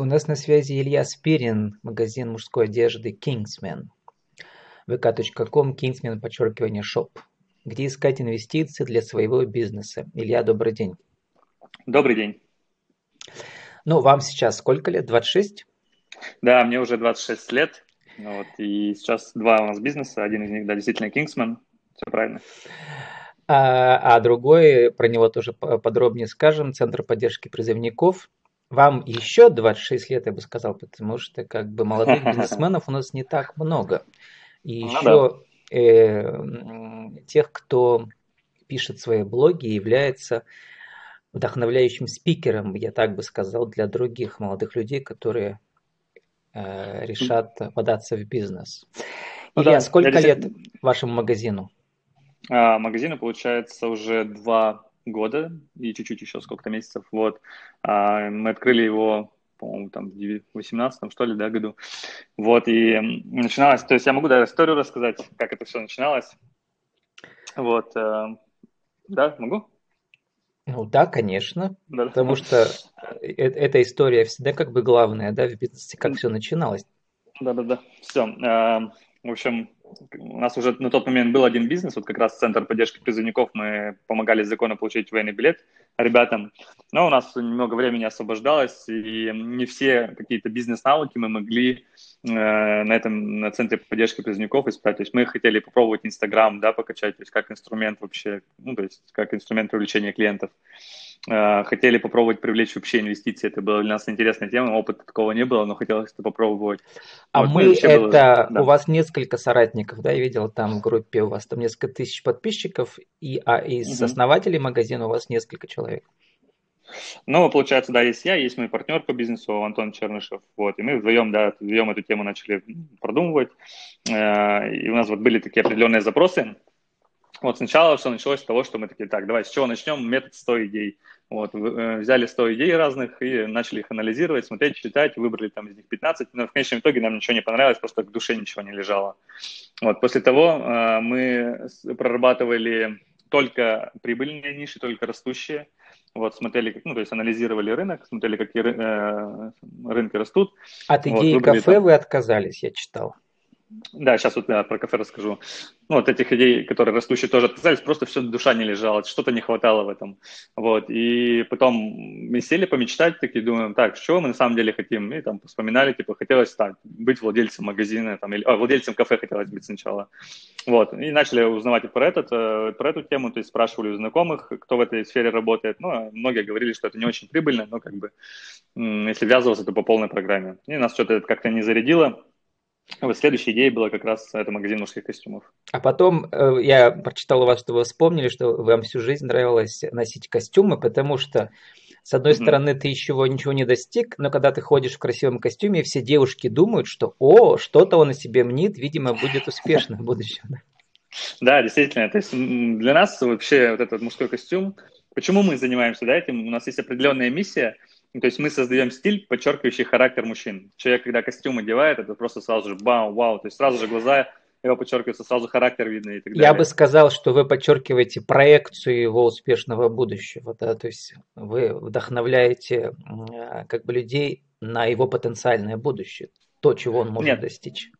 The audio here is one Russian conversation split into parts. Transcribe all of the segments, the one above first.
У нас на связи Илья Спирин, магазин мужской одежды Kingsman. vk.com, Kingsman, подчеркивание, shop. Где искать инвестиции для своего бизнеса? Илья, добрый день. Добрый день. Ну, вам сейчас сколько лет? 26? Да, мне уже 26 лет. Ну, вот, и сейчас два у нас бизнеса. Один из них, да, действительно Kingsman. Все правильно. А, а другой, про него тоже подробнее скажем, Центр поддержки призывников. Вам еще 26 лет, я бы сказал, потому что как бы молодых бизнесменов у нас не так много. И ну, еще да. э, тех, кто пишет свои блоги, является вдохновляющим спикером, я так бы сказал, для других молодых людей, которые э, решат податься в бизнес. Ну, Илья, да, сколько лет вашему магазину? А, магазину, получается, уже два года и чуть-чуть еще сколько-то месяцев. Вот. А, мы открыли его, по-моему, там в 18 что ли, да, году. Вот, и начиналось, то есть я могу, да, историю рассказать, как это все начиналось. Вот, э, да, могу? Ну да, конечно, да. потому что э, э, эта история всегда как бы главная, да, в бизнесе, как все начиналось. Да-да-да, все. В общем, у нас уже на тот момент был один бизнес, вот как раз Центр поддержки призывников, мы помогали закону получить военный билет ребятам, но у нас немного времени освобождалось, и не все какие-то бизнес-навыки мы могли э, на этом, на Центре поддержки призывников исправить. То есть мы хотели попробовать Инстаграм, да, покачать, то есть как инструмент вообще, ну, то есть как инструмент привлечения клиентов. Э, хотели попробовать привлечь вообще инвестиции. Это была для нас интересная тема, опыта такого не было, но хотелось это попробовать. А вот, мы это, было... да. у вас несколько соратников, да, я видел там в группе, у вас там несколько тысяч подписчиков, и, а из угу. основателей магазина у вас несколько человек. Ну, получается, да, есть я, есть мой партнер по бизнесу Антон Чернышев, вот, и мы вдвоем, да, вдвоем эту тему начали продумывать, э, и у нас вот были такие определенные запросы, вот сначала все началось с того, что мы такие, так, давай, с чего начнем? Метод 100 идей. Вот, э, взяли 100 идей разных и начали их анализировать, смотреть, читать, выбрали там из них 15, но в конечном итоге нам ничего не понравилось, просто к душе ничего не лежало. Вот, после того э, мы прорабатывали только прибыльные ниши, только растущие, вот, смотрели, ну, то есть анализировали рынок, смотрели, какие э, рынки растут. От идеи вот, кафе там... вы отказались, я читал. Да, сейчас вот я про кафе расскажу. Ну, вот этих идей, которые растущие тоже отказались, просто все душа не лежала, что-то не хватало в этом. Вот, и потом мы сели помечтать, такие думаем, так, что мы на самом деле хотим? И там вспоминали, типа, хотелось стать, быть владельцем магазина, там, или, а, владельцем кафе хотелось быть сначала. Вот, и начали узнавать и про, этот, э, про эту тему, то есть спрашивали у знакомых, кто в этой сфере работает. Ну, а многие говорили, что это не очень прибыльно, но как бы, если ввязываться, то по полной программе. И нас что-то как-то не зарядило, вот следующая идея была как раз это магазин мужских костюмов. А потом э, я прочитал у вас, что вы вспомнили, что вам всю жизнь нравилось носить костюмы, потому что с одной mm-hmm. стороны, ты еще ничего не достиг, но когда ты ходишь в красивом костюме, все девушки думают, что «О, что-то он на себе мнит, видимо, будет успешно в будущем». Да, действительно. То есть для нас вообще вот этот мужской костюм, почему мы занимаемся да, этим? У нас есть определенная миссия – то есть мы создаем стиль, подчеркивающий характер мужчин. Человек, когда костюм одевает, это просто сразу же бам, вау, то есть сразу же глаза его подчеркиваются, сразу характер видно и так далее. Я бы сказал, что вы подчеркиваете проекцию его успешного будущего, да, то есть вы вдохновляете как бы людей на его потенциальное будущее, то, чего он может Нет. достичь.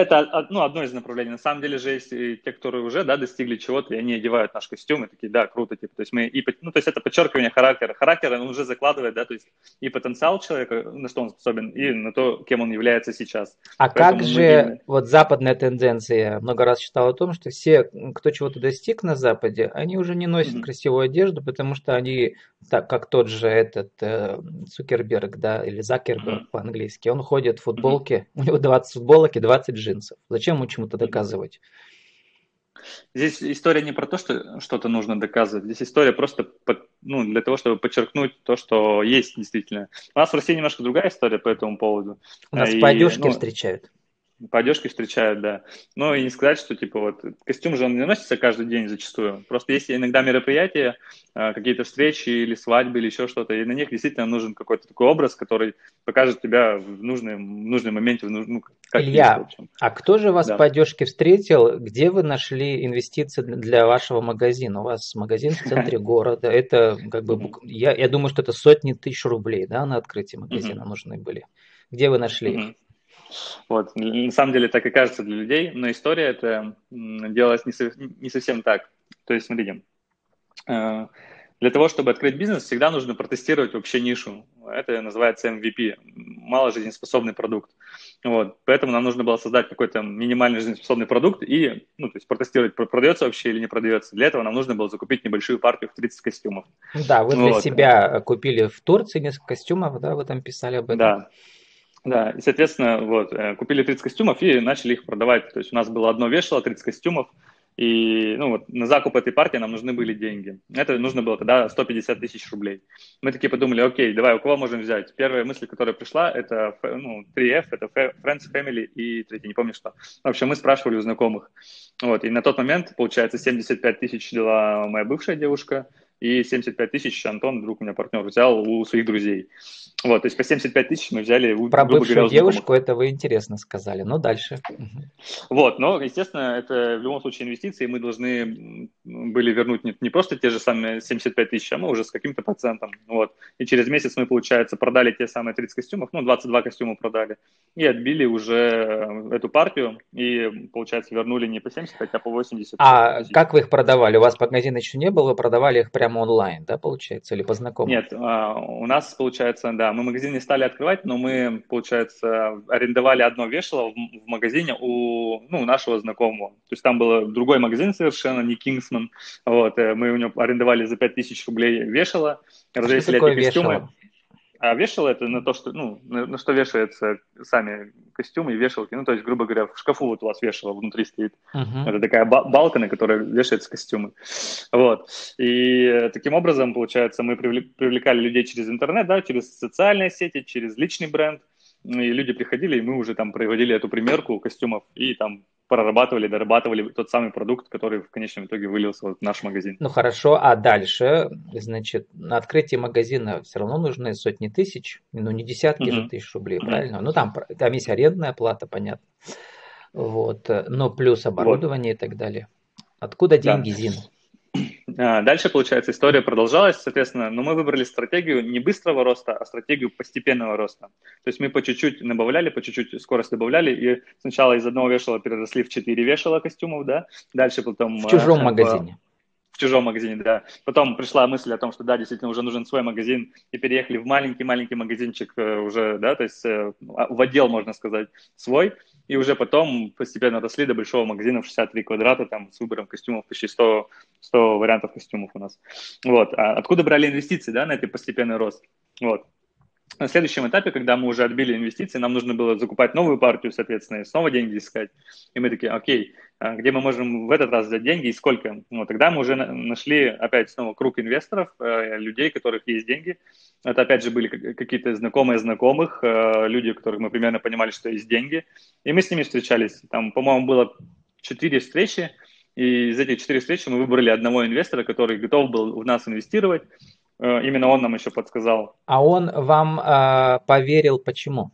Это ну, одно из направлений. На самом деле же есть и те, которые уже да, достигли чего-то, и они одевают наш костюм, и такие, да, круто, типа, то есть мы, и, ну, то есть это подчеркивание характера. Характер он уже закладывает, да, то есть и потенциал человека, на что он способен, и на то, кем он является сейчас. А Поэтому как же многие... вот западная тенденция? Я много раз читал о том, что все, кто чего-то достиг на Западе, они уже не носят mm-hmm. красивую одежду, потому что они, так как тот же этот э, Цукерберг, да, или Закерберг mm-hmm. по-английски, он ходит в футболке, mm-hmm. у него 20 футболок и 20 джинсов. Зачем ему чему-то доказывать? Здесь история не про то, что что-то нужно доказывать. Здесь история просто под, ну, для того, чтобы подчеркнуть то, что есть действительно. У нас в России немножко другая история по этому поводу. У нас и, по одежке ну, встречают. По одежке встречают, да. Но и не сказать, что типа вот костюм же он не носится каждый день зачастую. Просто есть иногда мероприятия, а, какие-то встречи или свадьбы или еще что-то, и на них действительно нужен какой-то такой образ, который покажет тебя в нужном, в нужном моменте. В нужном, ну, как Илья, есть, а кто же вас да. по одежке встретил? Где вы нашли инвестиции для вашего магазина? У вас магазин в центре города. Это как бы, я, я думаю, что это сотни тысяч рублей, да, на открытие магазина нужны были. Где вы нашли их? Вот. На самом деле так и кажется для людей, но история это делалась не, не совсем так. То есть, смотрите, э, для того, чтобы открыть бизнес, всегда нужно протестировать вообще нишу. Это называется MVP, мало жизнеспособный продукт. Вот. Поэтому нам нужно было создать какой-то минимальный жизнеспособный продукт и ну, то есть протестировать, продается вообще или не продается. Для этого нам нужно было закупить небольшую партию в 30 костюмов. Да, вы для вот. себя купили в Турции несколько костюмов, да, вы там писали об этом. Да, да, и, соответственно, вот, э, купили 30 костюмов и начали их продавать. То есть у нас было одно вешало, 30 костюмов, и ну, вот, на закуп этой партии нам нужны были деньги. Это нужно было тогда 150 тысяч рублей. Мы такие подумали, окей, давай, у кого можем взять? Первая мысль, которая пришла, это ну, 3F, это Friends, Family и третий, не помню что. В общем, мы спрашивали у знакомых. Вот, и на тот момент, получается, 75 тысяч дала моя бывшая девушка, и 75 тысяч Антон, друг у меня партнер, взял у своих друзей. Вот, то есть по 75 тысяч мы взяли у Про бывшую говоря, девушку это вы интересно сказали. Ну, дальше. Вот, но, естественно, это в любом случае инвестиции, мы должны были вернуть не, не просто те же самые 75 тысяч, а мы уже с каким-то процентом. Вот. И через месяц мы, получается, продали те самые 30 костюмов, ну, 22 костюма продали, и отбили уже эту партию, и, получается, вернули не по 75, а по 80. А как вы их продавали? У вас магазина еще не было, вы продавали их прямо онлайн, да, получается, или по знакомым? Нет, а, у нас, получается, да, мы магазин не стали открывать, но мы, получается, арендовали одно вешало в, магазине у, ну, нашего знакомого. То есть там был другой магазин совершенно, не Кингсман. Вот, э, мы у него арендовали за 5000 рублей вешало, развесили эти костюмы. Вешало? А вешало это на то, что, ну, на, на что вешаются сами костюмы и вешалки. Ну, то есть, грубо говоря, в шкафу вот у вас вешало внутри стоит. Uh-huh. Это такая балка, на которой вешаются костюмы. Вот. И таким образом, получается, мы привлекали людей через интернет, да, через социальные сети, через личный бренд. И люди приходили, и мы уже там проводили эту примерку костюмов и там прорабатывали, дорабатывали тот самый продукт, который в конечном итоге вылился в наш магазин. Ну хорошо, а дальше, значит, на открытие магазина все равно нужны сотни тысяч, ну не десятки mm-hmm. же тысяч рублей, mm-hmm. правильно? Ну там, там есть арендная плата, понятно. Вот, но плюс оборудование вот. и так далее. Откуда деньги, да. Зин? А, дальше, получается, история продолжалась, соответственно, но мы выбрали стратегию не быстрого роста, а стратегию постепенного роста. То есть мы по чуть-чуть добавляли, по чуть-чуть скорость добавляли, и сначала из одного вешала переросли в четыре вешала костюмов, да, дальше потом... В чужом э, магазине чужом магазине, да. Потом пришла мысль о том, что да, действительно уже нужен свой магазин, и переехали в маленький-маленький магазинчик э, уже, да, то есть э, в отдел, можно сказать, свой, и уже потом постепенно росли до большого магазина в 63 квадрата, там, с выбором костюмов почти 100, 100 вариантов костюмов у нас. Вот. А откуда брали инвестиции, да, на этот постепенный рост? Вот на следующем этапе, когда мы уже отбили инвестиции, нам нужно было закупать новую партию, соответственно, и снова деньги искать. И мы такие, окей, а где мы можем в этот раз взять деньги и сколько? Ну, тогда мы уже нашли опять снова круг инвесторов, э, людей, у которых есть деньги. Это опять же были какие-то знакомые знакомых, э, люди, у которых мы примерно понимали, что есть деньги. И мы с ними встречались. Там, по-моему, было четыре встречи, и из этих четырех встреч мы выбрали одного инвестора, который готов был в нас инвестировать. Э, именно он нам еще подсказал. А он вам э, поверил почему?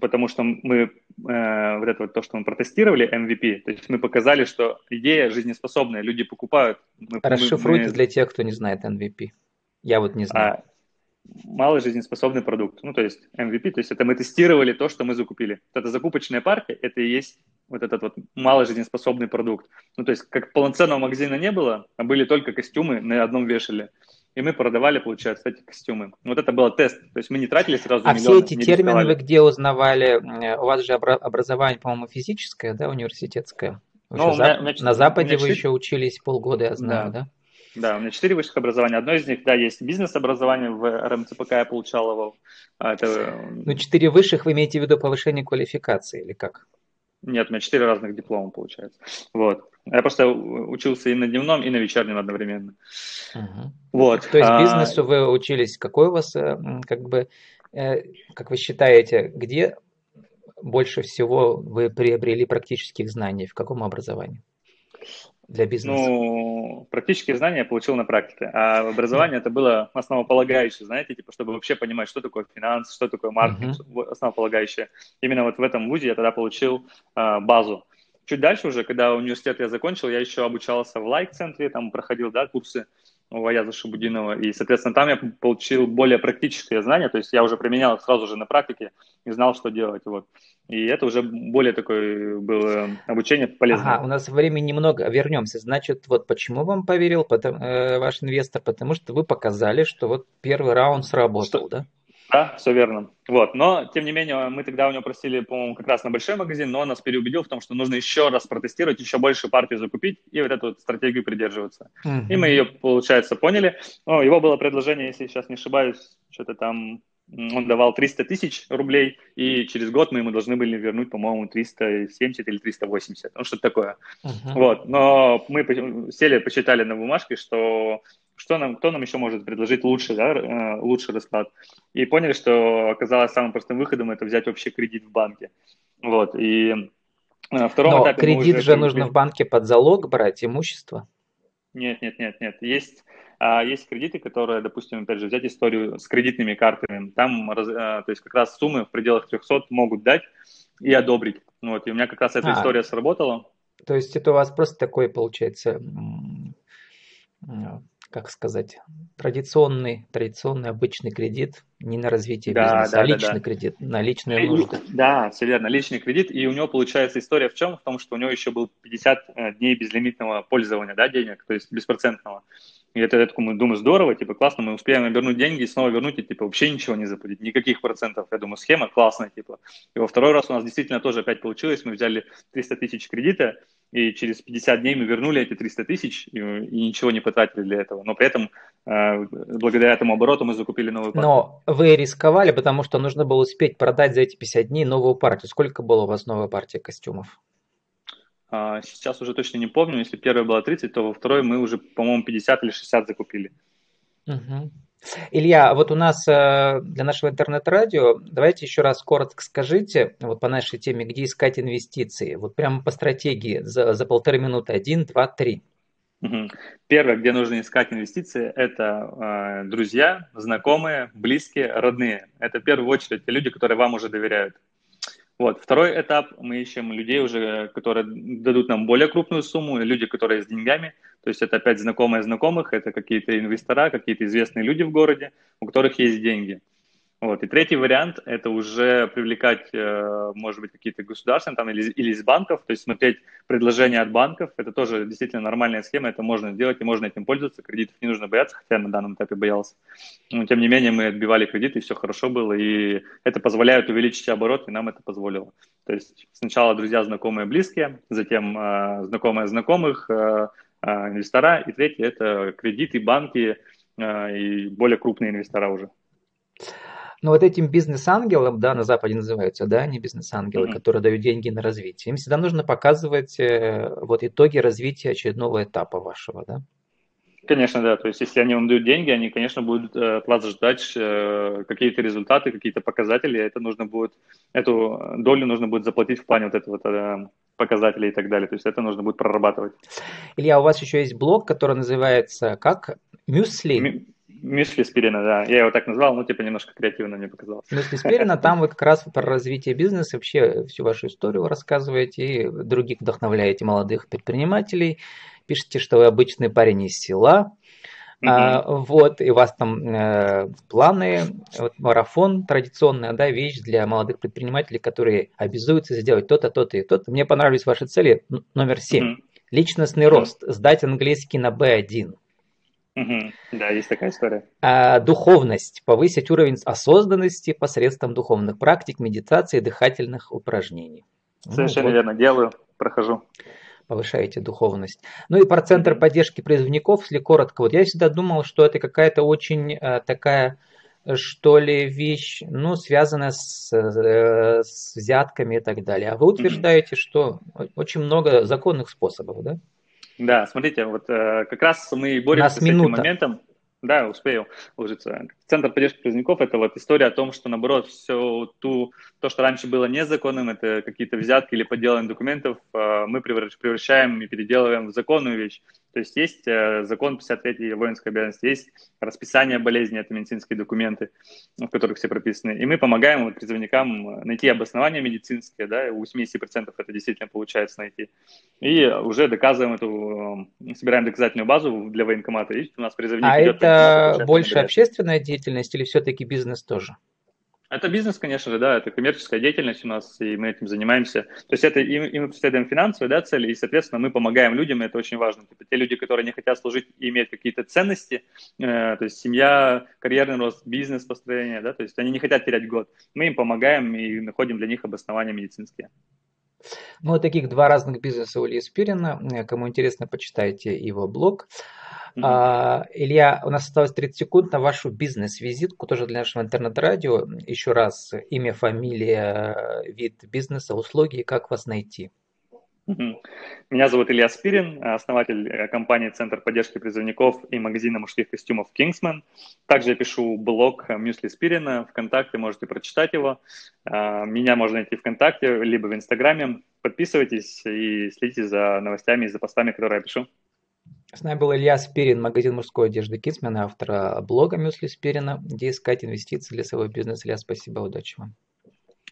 Потому что мы э, вот это вот то, что мы протестировали MVP, то есть мы показали, что идея жизнеспособная, люди покупают. Мы, Расшифруйте мы... для тех, кто не знает MVP. Я вот не знаю. А, малый жизнеспособный продукт. Ну, то есть MVP, то есть это мы тестировали то, что мы закупили. Вот эта закупочная партия, это и есть вот этот вот малый жизнеспособный продукт. Ну, то есть как полноценного магазина не было, а были только костюмы на одном вешале. И мы продавали, получается, эти костюмы. Вот это был тест. То есть мы не тратили сразу А миллион, все эти термины рисковали. вы где узнавали? У вас же образование, по-моему, физическое, да, университетское? ну, у меня, меня, на Западе вы еще учились полгода, я знаю, да? да? Да, у меня четыре высших образования. Одно из них, да, есть бизнес-образование, в РМЦПК я получал его. А, это... Ну, четыре высших вы имеете в виду повышение квалификации или как? Нет, у меня четыре разных диплома получается. Вот. Я просто учился и на дневном, и на вечернем одновременно. Угу. Вот. То есть а, бизнесу а... вы учились, какой у вас, э, как бы, э, как вы считаете, где больше всего вы приобрели практических знаний? В каком образовании? Для бизнеса? Ну, практические знания я получил на практике, а образование это было основополагающее, знаете, типа, чтобы вообще понимать, что такое финанс, что такое маркетинг, uh-huh. основополагающее. Именно вот в этом вузе я тогда получил а, базу. Чуть дальше уже, когда университет я закончил, я еще обучался в лайк-центре, там проходил, да, курсы у Аяза Шабудинова, и, соответственно, там я получил более практические знания, то есть я уже применял сразу же на практике и знал, что делать, вот. И это уже более такое было обучение полезное. Ага, у нас времени немного, вернемся. Значит, вот почему вам поверил потом, э, ваш инвестор? Потому что вы показали, что вот первый раунд сработал, что, да? Да, все верно. Вот. Но, тем не менее, мы тогда у него просили, по-моему, как раз на большой магазин, но он нас переубедил в том, что нужно еще раз протестировать, еще больше партий закупить и вот эту вот стратегию придерживаться. Mm-hmm. И мы ее, получается, поняли. Ну, его было предложение, если сейчас не ошибаюсь, что-то там он давал 300 тысяч рублей, и через год мы ему должны были вернуть, по-моему, 370 или 380, ну что-то такое. Uh-huh. Вот, но мы сели, посчитали на бумажке, что что нам, кто нам еще может предложить лучше, да, э, лучший расклад. И поняли, что оказалось самым простым выходом это взять вообще кредит в банке. Вот, и на втором Но этапе кредит же нужно в банке под залог брать имущество. Нет, нет, нет, нет. Есть, есть кредиты, которые, допустим, опять же, взять историю с кредитными картами. Там, а, то есть, как раз суммы в пределах 300 могут дать и одобрить. Вот, и у меня как раз эта а, история сработала. То есть, это у вас просто такой, получается, как сказать, традиционный, традиционный обычный кредит не на развитие да, бизнеса, а да, а личный да. кредит, на личные нужды. Да, все верно, личный кредит. И у него получается история в чем? В том, что у него еще был 50 э, дней безлимитного пользования да, денег, то есть беспроцентного. И это, я такой, думаю, здорово, типа, классно, мы успеем вернуть деньги и снова вернуть, и, типа, вообще ничего не заплатить, никаких процентов. Я думаю, схема классная, типа. И во второй раз у нас действительно тоже опять получилось, мы взяли 300 тысяч кредита, и через 50 дней мы вернули эти 300 тысяч и, и ничего не потратили для этого. Но при этом, э, благодаря этому обороту, мы закупили новую партию. Но вы рисковали, потому что нужно было успеть продать за эти 50 дней новую партию. Сколько было у вас новая партия костюмов? А, сейчас уже точно не помню. Если первая была 30, то во второй мы уже, по-моему, 50 или 60 закупили. Угу. Илья, вот у нас э, для нашего интернет-радио, давайте еще раз коротко скажите, вот по нашей теме, где искать инвестиции, вот прямо по стратегии за, за полторы минуты, один, два, три. Первое, где нужно искать инвестиции, это э, друзья, знакомые, близкие, родные. Это в первую очередь те люди, которые вам уже доверяют. Вот. Второй этап, мы ищем людей уже, которые дадут нам более крупную сумму, люди, которые с деньгами, то есть это опять знакомые знакомых, это какие-то инвестора, какие-то известные люди в городе, у которых есть деньги. Вот. И третий вариант – это уже привлекать, э, может быть, какие-то государственные там, или, или из банков, то есть смотреть предложения от банков. Это тоже действительно нормальная схема, это можно сделать и можно этим пользоваться. Кредитов не нужно бояться, хотя на данном этапе боялся. Но тем не менее мы отбивали кредиты, и все хорошо было, и это позволяет увеличить оборот, и нам это позволило. То есть сначала друзья, знакомые, близкие, затем э, знакомые знакомых, э, э, инвестора, и третье – это кредиты, банки э, и более крупные инвестора уже. Но вот этим бизнес-ангелам, да, на Западе называются, да, не бизнес-ангелы, mm-hmm. которые дают деньги на развитие, им всегда нужно показывать э, вот итоги развития очередного этапа вашего, да? Конечно, да. То есть, если они вам дают деньги, они, конечно, будут э, от вас ждать э, какие-то результаты, какие-то показатели. Это нужно будет, эту долю нужно будет заплатить в плане вот этого вот, показателей и так далее. То есть, это нужно будет прорабатывать. Илья, у вас еще есть блог, который называется как? Мюсли? Мюсли Спирина, да. Я его так назвал, ну, типа, немножко креативно мне показалось. Мюсли Спирина, там вы как раз про развитие бизнеса, вообще всю вашу историю рассказываете, и других вдохновляете молодых предпринимателей. Пишите, что вы обычный парень из села, Mm-hmm. А, вот, и у вас там э, планы, вот, марафон традиционная да, вещь для молодых предпринимателей, которые обязуются сделать то-то, то-то и то-то. Мне понравились ваши цели. Номер семь. Mm-hmm. Личностный mm-hmm. рост. Сдать английский на B1. Угу. Да, есть такая история. А, духовность. Повысить уровень осознанности посредством духовных практик, медитации, дыхательных упражнений. Совершенно ну, вот. верно. Делаю, прохожу. Повышаете духовность. Ну и про центр поддержки призывников, если коротко. Вот я всегда думал, что это какая-то очень а, такая что ли, вещь, ну, связанная с, э, с взятками и так далее. А вы утверждаете, mm-hmm. что очень много законных способов, да? Да, смотрите, вот э, как раз мы боремся с этим моментом. Да, успею уложиться. Центр поддержки призывников – это вот история о том, что, наоборот, все ту, то, что раньше было незаконным, это какие-то взятки или подделывание документов, а, мы превращаем и переделываем в законную вещь. То есть есть э, закон 53 воинской обязанности, есть расписание болезни, это медицинские документы, в которых все прописаны. И мы помогаем вот призывникам найти обоснования медицинские, да, у 70% это действительно получается найти. И уже доказываем эту, э, собираем доказательную базу для военкомата. Видите, у нас призывник а идет это больше общественная деятельность или все-таки бизнес тоже? Это бизнес, конечно же, да, это коммерческая деятельность у нас, и мы этим занимаемся. То есть это и, и мы преследуем финансовые да, цели, и, соответственно, мы помогаем людям, это очень важно. Типа, те люди, которые не хотят служить и иметь какие-то ценности, э, то есть семья, карьерный рост, бизнес построение, да, то есть они не хотят терять год. Мы им помогаем и находим для них обоснования медицинские. Ну, таких два разных бизнеса у Ильи Спирина. Кому интересно, почитайте его блог. Mm-hmm. Илья, у нас осталось 30 секунд на вашу бизнес-визитку, тоже для нашего интернет-радио. Еще раз, имя, фамилия, вид бизнеса, услуги, как вас найти. Меня зовут Илья Спирин, основатель э, компании Центр поддержки призывников и магазина мужских костюмов Kingsman. Также я пишу блог Мюсли Спирина, ВКонтакте, можете прочитать его. А, меня можно найти ВКонтакте, либо в Инстаграме. Подписывайтесь и следите за новостями и за постами, которые я пишу. С нами был Илья Спирин, магазин мужской одежды Kingsman, автор блога Мюсли Спирина, где искать инвестиции для своего бизнеса. Илья, спасибо, удачи вам.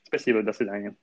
Спасибо, до свидания.